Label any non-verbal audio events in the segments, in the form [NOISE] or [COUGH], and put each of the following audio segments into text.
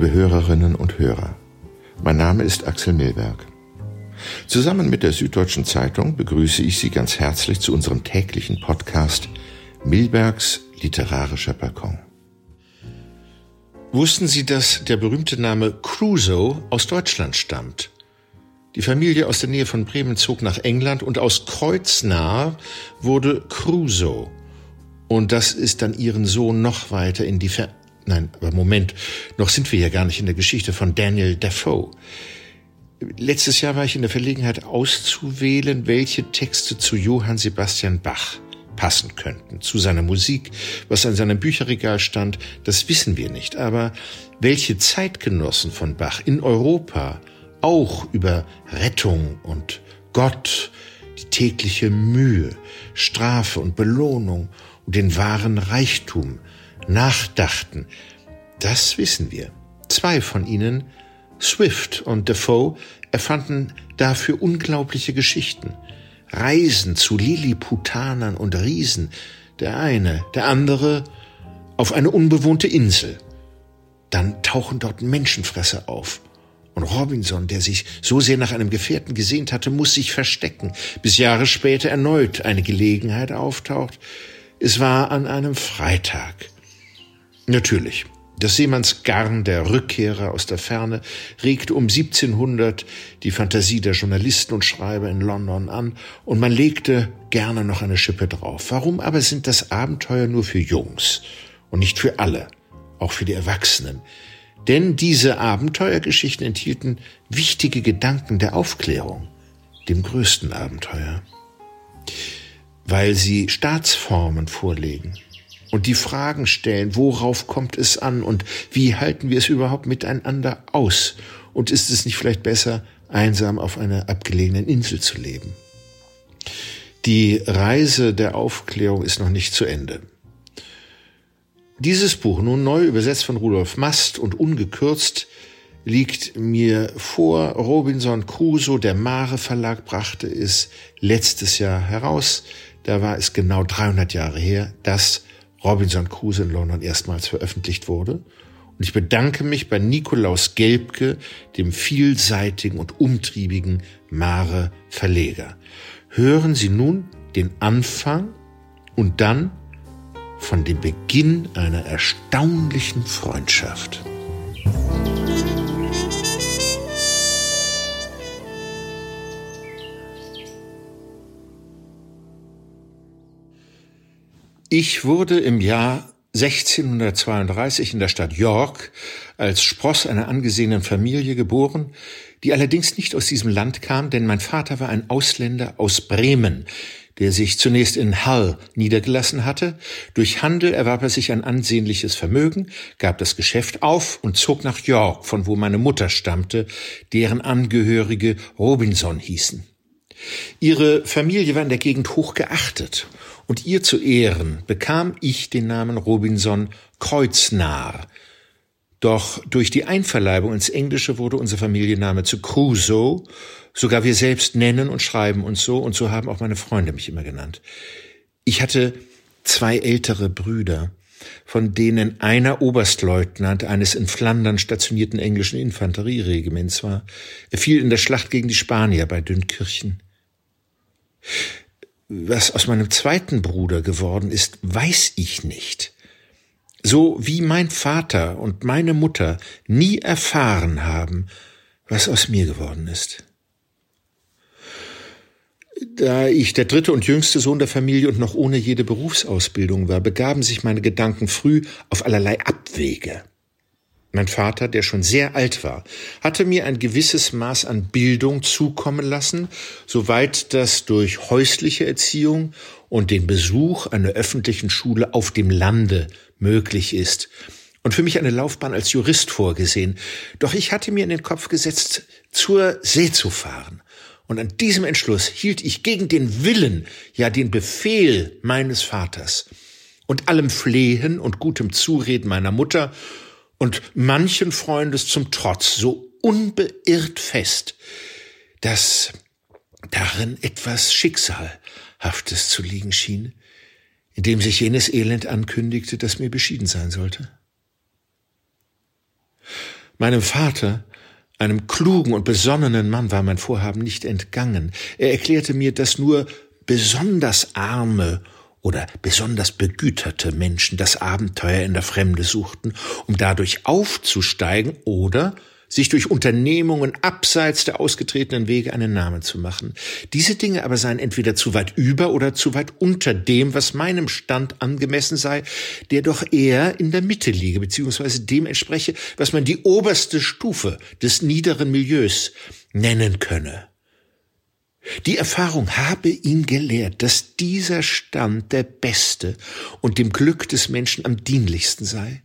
liebe Hörerinnen und Hörer. Mein Name ist Axel Milberg. Zusammen mit der Süddeutschen Zeitung begrüße ich Sie ganz herzlich zu unserem täglichen Podcast Milbergs literarischer Balkon. Wussten Sie, dass der berühmte Name Crusoe aus Deutschland stammt? Die Familie aus der Nähe von Bremen zog nach England und aus Kreuznach wurde Crusoe. Und das ist dann ihren Sohn noch weiter in die Ver Nein, aber Moment, noch sind wir ja gar nicht in der Geschichte von Daniel Defoe. Letztes Jahr war ich in der Verlegenheit auszuwählen, welche Texte zu Johann Sebastian Bach passen könnten, zu seiner Musik, was an seinem Bücherregal stand, das wissen wir nicht, aber welche Zeitgenossen von Bach in Europa auch über Rettung und Gott, die tägliche Mühe, Strafe und Belohnung und den wahren Reichtum nachdachten. Das wissen wir. Zwei von ihnen, Swift und Defoe, erfanden dafür unglaubliche Geschichten. Reisen zu Liliputanern und Riesen, der eine, der andere auf eine unbewohnte Insel. Dann tauchen dort Menschenfresser auf. Und Robinson, der sich so sehr nach einem Gefährten gesehnt hatte, muss sich verstecken, bis Jahre später erneut eine Gelegenheit auftaucht. Es war an einem Freitag. Natürlich. Das Seemannsgarn der Rückkehrer aus der Ferne regt um 1700 die Fantasie der Journalisten und Schreiber in London an und man legte gerne noch eine Schippe drauf. Warum aber sind das Abenteuer nur für Jungs und nicht für alle, auch für die Erwachsenen? Denn diese Abenteuergeschichten enthielten wichtige Gedanken der Aufklärung, dem größten Abenteuer, weil sie Staatsformen vorlegen und die Fragen stellen, worauf kommt es an und wie halten wir es überhaupt miteinander aus? Und ist es nicht vielleicht besser, einsam auf einer abgelegenen Insel zu leben? Die Reise der Aufklärung ist noch nicht zu Ende. Dieses Buch, nun neu übersetzt von Rudolf Mast und ungekürzt, liegt mir vor. Robinson Crusoe, der Mare Verlag, brachte es letztes Jahr heraus. Da war es genau 300 Jahre her, dass Robinson Crusoe in London erstmals veröffentlicht wurde. Und ich bedanke mich bei Nikolaus Gelbke, dem vielseitigen und umtriebigen Mare Verleger. Hören Sie nun den Anfang und dann von dem Beginn einer erstaunlichen Freundschaft. Ich wurde im Jahr 1632 in der Stadt York als Spross einer angesehenen Familie geboren, die allerdings nicht aus diesem Land kam, denn mein Vater war ein Ausländer aus Bremen, der sich zunächst in Hull niedergelassen hatte. Durch Handel erwarb er sich ein ansehnliches Vermögen, gab das Geschäft auf und zog nach York, von wo meine Mutter stammte, deren Angehörige Robinson hießen. Ihre Familie war in der Gegend hoch geachtet und ihr zu Ehren bekam ich den Namen Robinson Kreuznarr. Doch durch die Einverleibung ins Englische wurde unser Familienname zu Crusoe. Sogar wir selbst nennen und schreiben uns so, und so haben auch meine Freunde mich immer genannt. Ich hatte zwei ältere Brüder, von denen einer Oberstleutnant eines in Flandern stationierten englischen Infanterieregiments war. Er fiel in der Schlacht gegen die Spanier bei Dünkirchen. Was aus meinem zweiten Bruder geworden ist, weiß ich nicht. So wie mein Vater und meine Mutter nie erfahren haben, was aus mir geworden ist. Da ich der dritte und jüngste Sohn der Familie und noch ohne jede Berufsausbildung war, begaben sich meine Gedanken früh auf allerlei Abwege. Mein Vater, der schon sehr alt war, hatte mir ein gewisses Maß an Bildung zukommen lassen, soweit das durch häusliche Erziehung und den Besuch einer öffentlichen Schule auf dem Lande möglich ist. Und für mich eine Laufbahn als Jurist vorgesehen. Doch ich hatte mir in den Kopf gesetzt, zur See zu fahren. Und an diesem Entschluss hielt ich gegen den Willen, ja den Befehl meines Vaters und allem Flehen und gutem Zureden meiner Mutter und manchen Freundes zum Trotz so unbeirrt fest, dass darin etwas Schicksalhaftes zu liegen schien, in dem sich jenes Elend ankündigte, das mir beschieden sein sollte. Meinem Vater, einem klugen und besonnenen Mann, war mein Vorhaben nicht entgangen. Er erklärte mir, dass nur besonders arme oder besonders begüterte Menschen das Abenteuer in der Fremde suchten, um dadurch aufzusteigen oder sich durch Unternehmungen abseits der ausgetretenen Wege einen Namen zu machen. Diese Dinge aber seien entweder zu weit über oder zu weit unter dem, was meinem Stand angemessen sei, der doch eher in der Mitte liege, beziehungsweise dem entspreche, was man die oberste Stufe des niederen Milieus nennen könne. Die Erfahrung habe ihn gelehrt, dass dieser Stand der beste und dem Glück des Menschen am dienlichsten sei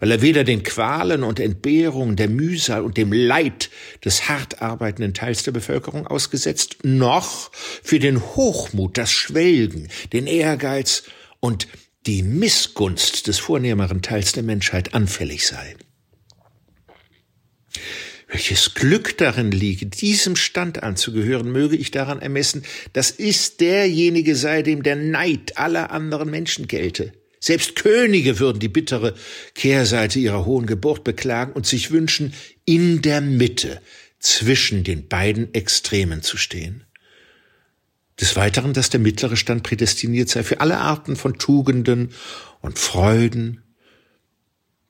weil er weder den Qualen und Entbehrungen, der Mühsal und dem Leid des hart arbeitenden Teils der Bevölkerung ausgesetzt, noch für den Hochmut, das Schwelgen, den Ehrgeiz und die Missgunst des vornehmeren Teils der Menschheit anfällig sei. Welches Glück darin liege, diesem Stand anzugehören, möge ich daran ermessen, dass es derjenige sei, dem der Neid aller anderen Menschen gelte. Selbst Könige würden die bittere Kehrseite ihrer hohen Geburt beklagen und sich wünschen, in der Mitte zwischen den beiden Extremen zu stehen. Des Weiteren, dass der mittlere Stand prädestiniert sei für alle Arten von Tugenden und Freuden,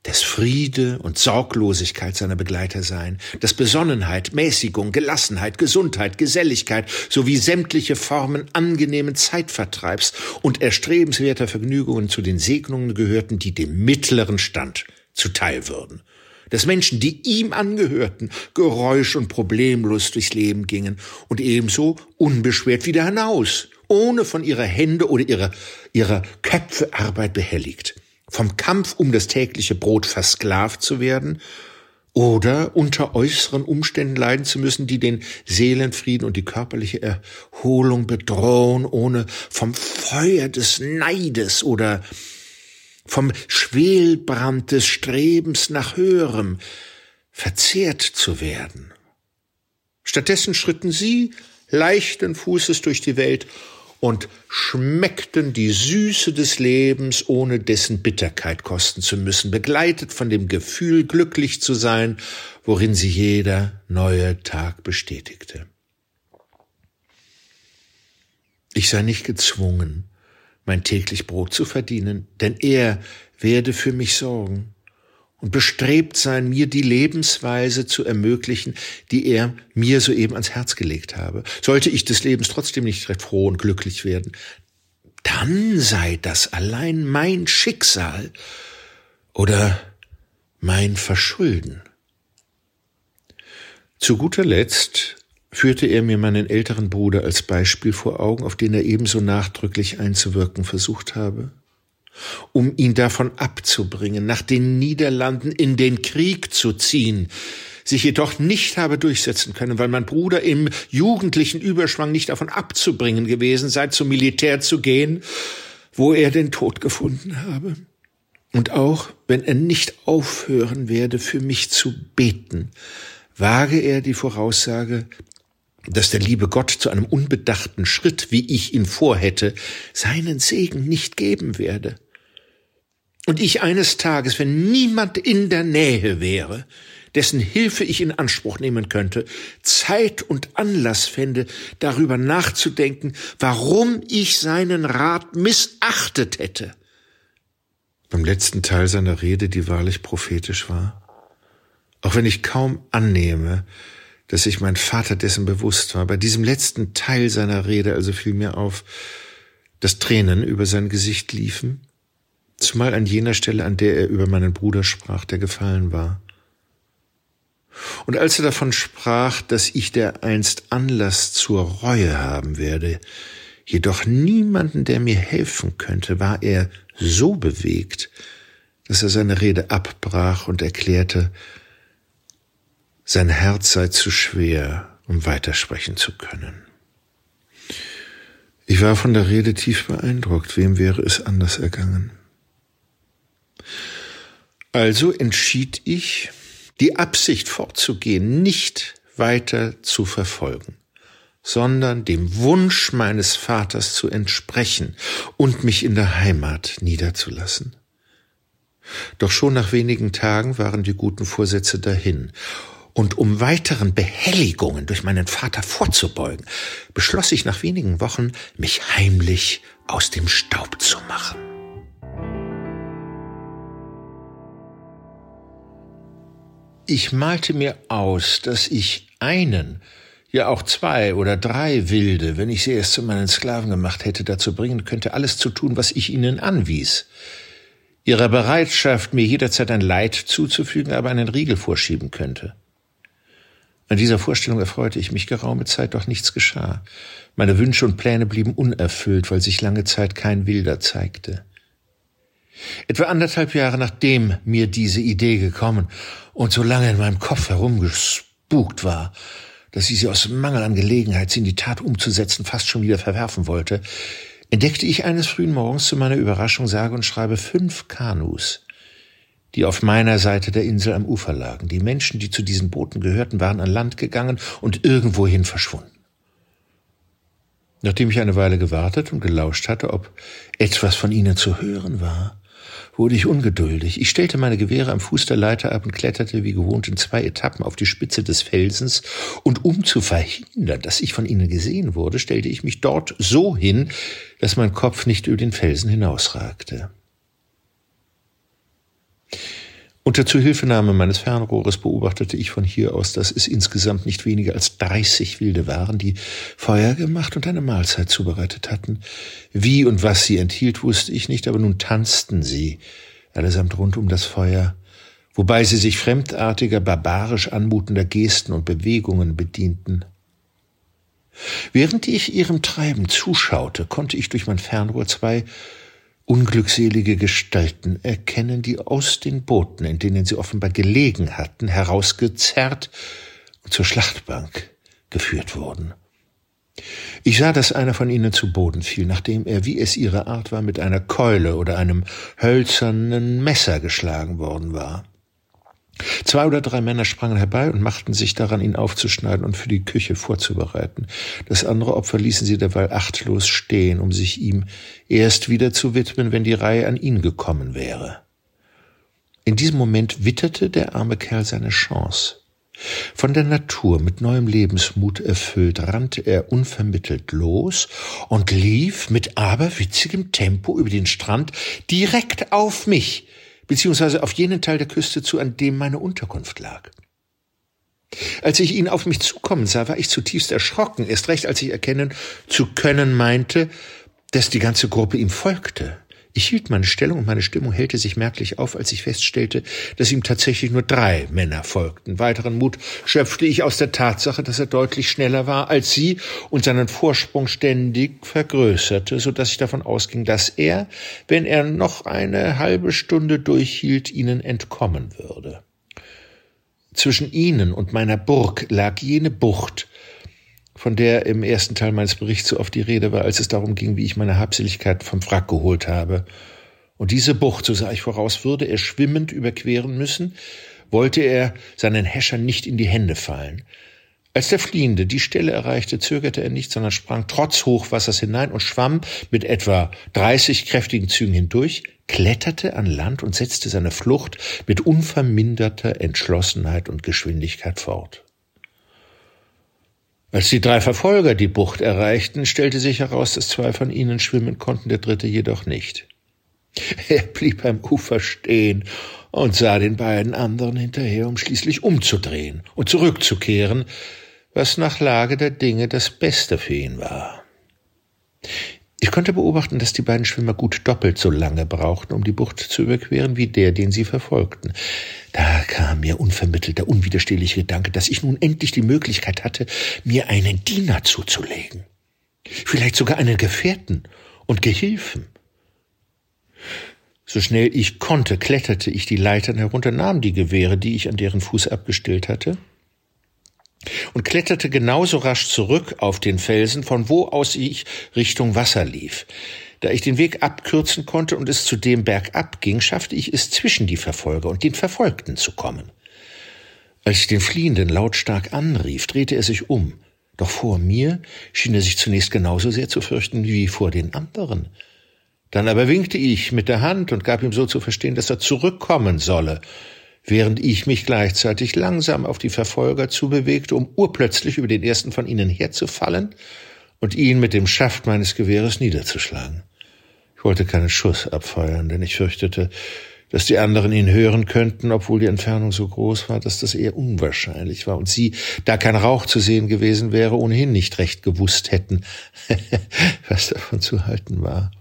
des Friede und Sorglosigkeit seiner Begleiter seien, dass Besonnenheit, Mäßigung, Gelassenheit, Gesundheit, Geselligkeit sowie sämtliche Formen angenehmen Zeitvertreibs und erstrebenswerter Vergnügungen zu den Segnungen gehörten, die dem mittleren Stand zuteil würden. Dass Menschen, die ihm angehörten, geräusch- und problemlos durchs Leben gingen und ebenso unbeschwert wieder hinaus, ohne von ihrer Hände oder ihrer, ihrer Köpfe Arbeit behelligt vom Kampf um das tägliche Brot versklavt zu werden oder unter äußeren Umständen leiden zu müssen, die den Seelenfrieden und die körperliche Erholung bedrohen, ohne vom Feuer des Neides oder vom Schwelbrand des Strebens nach Höherem verzehrt zu werden. Stattdessen schritten sie leichten Fußes durch die Welt und schmeckten die Süße des Lebens, ohne dessen Bitterkeit kosten zu müssen, begleitet von dem Gefühl, glücklich zu sein, worin sie jeder neue Tag bestätigte. Ich sei nicht gezwungen, mein täglich Brot zu verdienen, denn er werde für mich sorgen und bestrebt sein, mir die Lebensweise zu ermöglichen, die er mir soeben ans Herz gelegt habe. Sollte ich des Lebens trotzdem nicht recht froh und glücklich werden, dann sei das allein mein Schicksal oder mein Verschulden. Zu guter Letzt führte er mir meinen älteren Bruder als Beispiel vor Augen, auf den er ebenso nachdrücklich einzuwirken versucht habe um ihn davon abzubringen, nach den Niederlanden in den Krieg zu ziehen, sich jedoch nicht habe durchsetzen können, weil mein Bruder im jugendlichen Überschwang nicht davon abzubringen gewesen sei, zum Militär zu gehen, wo er den Tod gefunden habe. Und auch wenn er nicht aufhören werde, für mich zu beten, wage er die Voraussage, dass der liebe Gott zu einem unbedachten Schritt, wie ich ihn vorhätte, seinen Segen nicht geben werde. Und ich eines Tages, wenn niemand in der Nähe wäre, dessen Hilfe ich in Anspruch nehmen könnte, Zeit und Anlass fände, darüber nachzudenken, warum ich seinen Rat missachtet hätte. Beim letzten Teil seiner Rede, die wahrlich prophetisch war, auch wenn ich kaum annehme, dass sich mein Vater dessen bewusst war. Bei diesem letzten Teil seiner Rede also fiel mir auf, dass Tränen über sein Gesicht liefen, zumal an jener Stelle, an der er über meinen Bruder sprach, der gefallen war. Und als er davon sprach, dass ich dereinst Anlass zur Reue haben werde, jedoch niemanden, der mir helfen könnte, war er so bewegt, dass er seine Rede abbrach und erklärte, sein Herz sei zu schwer, um weitersprechen zu können. Ich war von der Rede tief beeindruckt, wem wäre es anders ergangen. Also entschied ich, die Absicht fortzugehen, nicht weiter zu verfolgen, sondern dem Wunsch meines Vaters zu entsprechen und mich in der Heimat niederzulassen. Doch schon nach wenigen Tagen waren die guten Vorsätze dahin. Und um weiteren Behelligungen durch meinen Vater vorzubeugen, beschloss ich nach wenigen Wochen, mich heimlich aus dem Staub zu machen. Ich malte mir aus, dass ich einen, ja auch zwei oder drei Wilde, wenn ich sie erst zu meinen Sklaven gemacht hätte, dazu bringen könnte, alles zu tun, was ich ihnen anwies. Ihrer Bereitschaft, mir jederzeit ein Leid zuzufügen, aber einen Riegel vorschieben könnte. An dieser Vorstellung erfreute ich mich geraume Zeit, doch nichts geschah. Meine Wünsche und Pläne blieben unerfüllt, weil sich lange Zeit kein Wilder zeigte. Etwa anderthalb Jahre nachdem mir diese Idee gekommen und so lange in meinem Kopf herumgespukt war, dass ich sie aus Mangel an Gelegenheit, sie in die Tat umzusetzen, fast schon wieder verwerfen wollte, entdeckte ich eines frühen Morgens zu meiner Überraschung sage und schreibe fünf Kanus, die auf meiner Seite der Insel am Ufer lagen. Die Menschen, die zu diesen Booten gehörten, waren an Land gegangen und irgendwohin verschwunden. Nachdem ich eine Weile gewartet und gelauscht hatte, ob etwas von ihnen zu hören war, wurde ich ungeduldig. Ich stellte meine Gewehre am Fuß der Leiter ab und kletterte wie gewohnt in zwei Etappen auf die Spitze des Felsens, und um zu verhindern, dass ich von ihnen gesehen wurde, stellte ich mich dort so hin, dass mein Kopf nicht über den Felsen hinausragte. Unter Zuhilfenahme meines Fernrohres beobachtete ich von hier aus, dass es insgesamt nicht weniger als dreißig Wilde waren, die Feuer gemacht und eine Mahlzeit zubereitet hatten. Wie und was sie enthielt, wusste ich nicht, aber nun tanzten sie, allesamt rund um das Feuer, wobei sie sich fremdartiger, barbarisch anmutender Gesten und Bewegungen bedienten. Während ich ihrem Treiben zuschaute, konnte ich durch mein Fernrohr zwei unglückselige Gestalten erkennen, die aus den Booten, in denen sie offenbar gelegen hatten, herausgezerrt und zur Schlachtbank geführt wurden. Ich sah, dass einer von ihnen zu Boden fiel, nachdem er, wie es ihre Art war, mit einer Keule oder einem hölzernen Messer geschlagen worden war. Zwei oder drei Männer sprangen herbei und machten sich daran, ihn aufzuschneiden und für die Küche vorzubereiten. Das andere Opfer ließen sie derweil achtlos stehen, um sich ihm erst wieder zu widmen, wenn die Reihe an ihn gekommen wäre. In diesem Moment witterte der arme Kerl seine Chance. Von der Natur mit neuem Lebensmut erfüllt, rannte er unvermittelt los und lief mit aberwitzigem Tempo über den Strand direkt auf mich, beziehungsweise auf jenen Teil der Küste zu, an dem meine Unterkunft lag. Als ich ihn auf mich zukommen sah, war ich zutiefst erschrocken, erst recht als ich erkennen zu können meinte, dass die ganze Gruppe ihm folgte. Ich hielt meine Stellung und meine Stimmung hellte sich merklich auf, als ich feststellte, dass ihm tatsächlich nur drei Männer folgten. Weiteren Mut schöpfte ich aus der Tatsache, dass er deutlich schneller war als sie und seinen Vorsprung ständig vergrößerte, so dass ich davon ausging, dass er, wenn er noch eine halbe Stunde durchhielt, ihnen entkommen würde. Zwischen ihnen und meiner Burg lag jene Bucht, von der im ersten Teil meines Berichts so oft die Rede war, als es darum ging, wie ich meine Habseligkeit vom Wrack geholt habe. Und diese Bucht, so sah ich voraus, würde er schwimmend überqueren müssen, wollte er seinen Häschern nicht in die Hände fallen. Als der Fliehende die Stelle erreichte, zögerte er nicht, sondern sprang trotz Hochwassers hinein und schwamm mit etwa 30 kräftigen Zügen hindurch, kletterte an Land und setzte seine Flucht mit unverminderter Entschlossenheit und Geschwindigkeit fort. Als die drei Verfolger die Bucht erreichten, stellte sich heraus, dass zwei von ihnen schwimmen konnten, der dritte jedoch nicht. [LAUGHS] Er blieb am Ufer stehen und sah den beiden anderen hinterher, um schließlich umzudrehen und zurückzukehren, was nach Lage der Dinge das Beste für ihn war. Ich konnte beobachten, dass die beiden Schwimmer gut doppelt so lange brauchten, um die Bucht zu überqueren, wie der, den sie verfolgten. Da kam mir unvermittelt der unwiderstehliche Gedanke, dass ich nun endlich die Möglichkeit hatte, mir einen Diener zuzulegen. Vielleicht sogar einen Gefährten und Gehilfen. So schnell ich konnte, kletterte ich die Leitern herunter, nahm die Gewehre, die ich an deren Fuß abgestellt hatte, und kletterte genauso rasch zurück auf den Felsen, von wo aus ich Richtung Wasser lief. Da ich den Weg abkürzen konnte und es zu dem bergab ging, schaffte ich es zwischen die Verfolger und den Verfolgten zu kommen. Als ich den Fliehenden lautstark anrief, drehte er sich um. Doch vor mir schien er sich zunächst genauso sehr zu fürchten wie vor den anderen. Dann aber winkte ich mit der Hand und gab ihm so zu verstehen, dass er zurückkommen solle, während ich mich gleichzeitig langsam auf die Verfolger zubewegte, um urplötzlich über den ersten von ihnen herzufallen und ihn mit dem Schaft meines Gewehres niederzuschlagen. Ich wollte keinen Schuss abfeuern, denn ich fürchtete, dass die anderen ihn hören könnten, obwohl die Entfernung so groß war, dass das eher unwahrscheinlich war und sie, da kein Rauch zu sehen gewesen wäre, ohnehin nicht recht gewusst hätten, [LAUGHS] was davon zu halten war.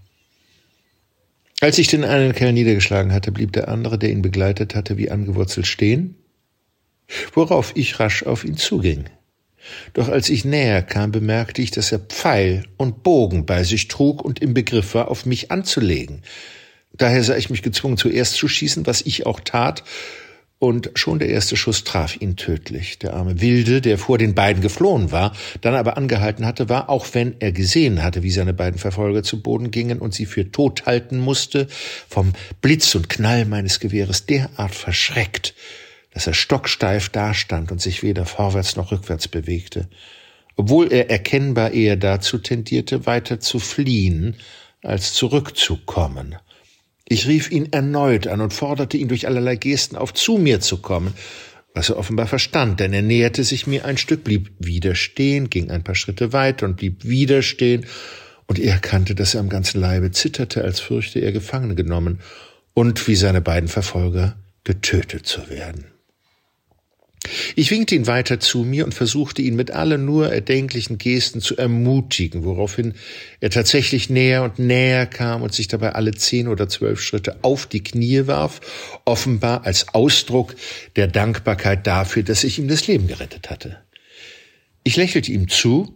Als ich den einen Kerl niedergeschlagen hatte, blieb der andere, der ihn begleitet hatte, wie angewurzelt stehen, worauf ich rasch auf ihn zuging. Doch als ich näher kam, bemerkte ich, dass er Pfeil und Bogen bei sich trug und im Begriff war, auf mich anzulegen. Daher sah ich mich gezwungen, zuerst zu schießen, was ich auch tat, und schon der erste Schuss traf ihn tödlich. Der arme Wilde, der vor den beiden geflohen war, dann aber angehalten hatte, war, auch wenn er gesehen hatte, wie seine beiden Verfolger zu Boden gingen und sie für tot halten musste, vom Blitz und Knall meines Gewehres derart verschreckt, dass er stocksteif dastand und sich weder vorwärts noch rückwärts bewegte, obwohl er erkennbar eher dazu tendierte, weiter zu fliehen, als zurückzukommen. Ich rief ihn erneut an und forderte ihn durch allerlei Gesten auf, zu mir zu kommen, was er offenbar verstand, denn er näherte sich mir ein Stück, blieb wieder stehen, ging ein paar Schritte weiter und blieb wieder stehen, und er erkannte, dass er am ganzen Leibe zitterte, als fürchte er gefangen genommen und wie seine beiden Verfolger getötet zu werden. Ich winkte ihn weiter zu mir und versuchte ihn mit allen nur erdenklichen Gesten zu ermutigen, woraufhin er tatsächlich näher und näher kam und sich dabei alle zehn oder zwölf Schritte auf die Knie warf, offenbar als Ausdruck der Dankbarkeit dafür, dass ich ihm das Leben gerettet hatte. Ich lächelte ihm zu,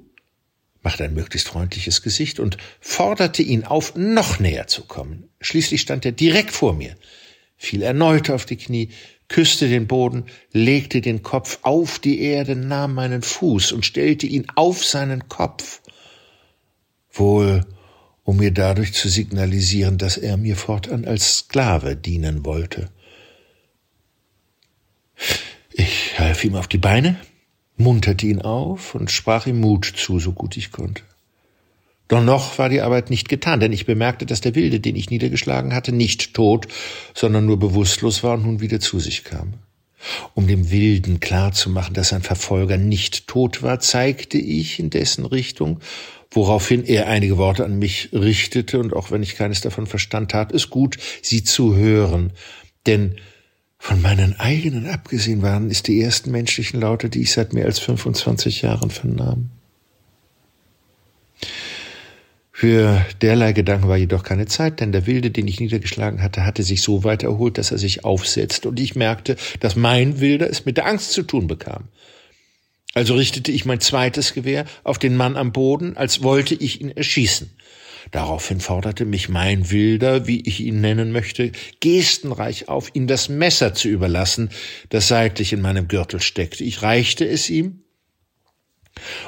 machte ein möglichst freundliches Gesicht und forderte ihn auf, noch näher zu kommen. Schließlich stand er direkt vor mir, fiel erneut auf die Knie, küsste den Boden, legte den Kopf auf die Erde, nahm meinen Fuß und stellte ihn auf seinen Kopf, wohl um mir dadurch zu signalisieren, dass er mir fortan als Sklave dienen wollte. Ich half ihm auf die Beine, munterte ihn auf und sprach ihm Mut zu, so gut ich konnte. Doch noch war die Arbeit nicht getan, denn ich bemerkte, dass der Wilde, den ich niedergeschlagen hatte, nicht tot, sondern nur bewusstlos war und nun wieder zu sich kam. Um dem Wilden klarzumachen, dass sein Verfolger nicht tot war, zeigte ich in dessen Richtung, woraufhin er einige Worte an mich richtete, und auch wenn ich keines davon verstand, tat es gut, sie zu hören, denn von meinen eigenen abgesehen waren es die ersten menschlichen Laute, die ich seit mehr als 25 Jahren vernahm. Für derlei Gedanken war jedoch keine Zeit, denn der Wilde, den ich niedergeschlagen hatte, hatte sich so weit erholt, dass er sich aufsetzte, und ich merkte, dass mein Wilder es mit der Angst zu tun bekam. Also richtete ich mein zweites Gewehr auf den Mann am Boden, als wollte ich ihn erschießen. Daraufhin forderte mich mein Wilder, wie ich ihn nennen möchte, gestenreich auf, ihm das Messer zu überlassen, das seitlich in meinem Gürtel steckte. Ich reichte es ihm,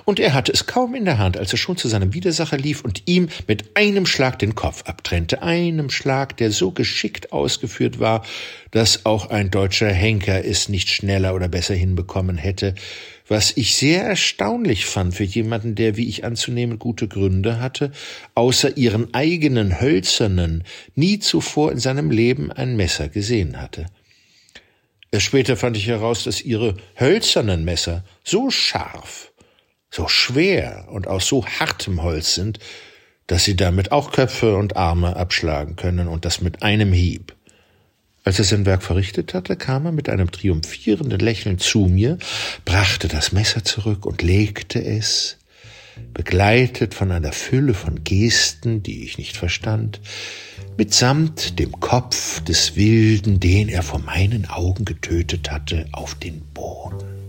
und er hatte es kaum in der Hand, als er schon zu seinem Widersacher lief und ihm mit einem Schlag den Kopf abtrennte, einem Schlag, der so geschickt ausgeführt war, dass auch ein deutscher Henker es nicht schneller oder besser hinbekommen hätte, was ich sehr erstaunlich fand für jemanden, der, wie ich anzunehmen, gute Gründe hatte, außer ihren eigenen hölzernen, nie zuvor in seinem Leben ein Messer gesehen hatte. Erst später fand ich heraus, dass ihre hölzernen Messer so scharf, so schwer und aus so hartem Holz sind, dass sie damit auch Köpfe und Arme abschlagen können und das mit einem Hieb. Als er sein Werk verrichtet hatte, kam er mit einem triumphierenden Lächeln zu mir, brachte das Messer zurück und legte es, begleitet von einer Fülle von Gesten, die ich nicht verstand, mitsamt dem Kopf des Wilden, den er vor meinen Augen getötet hatte, auf den Boden.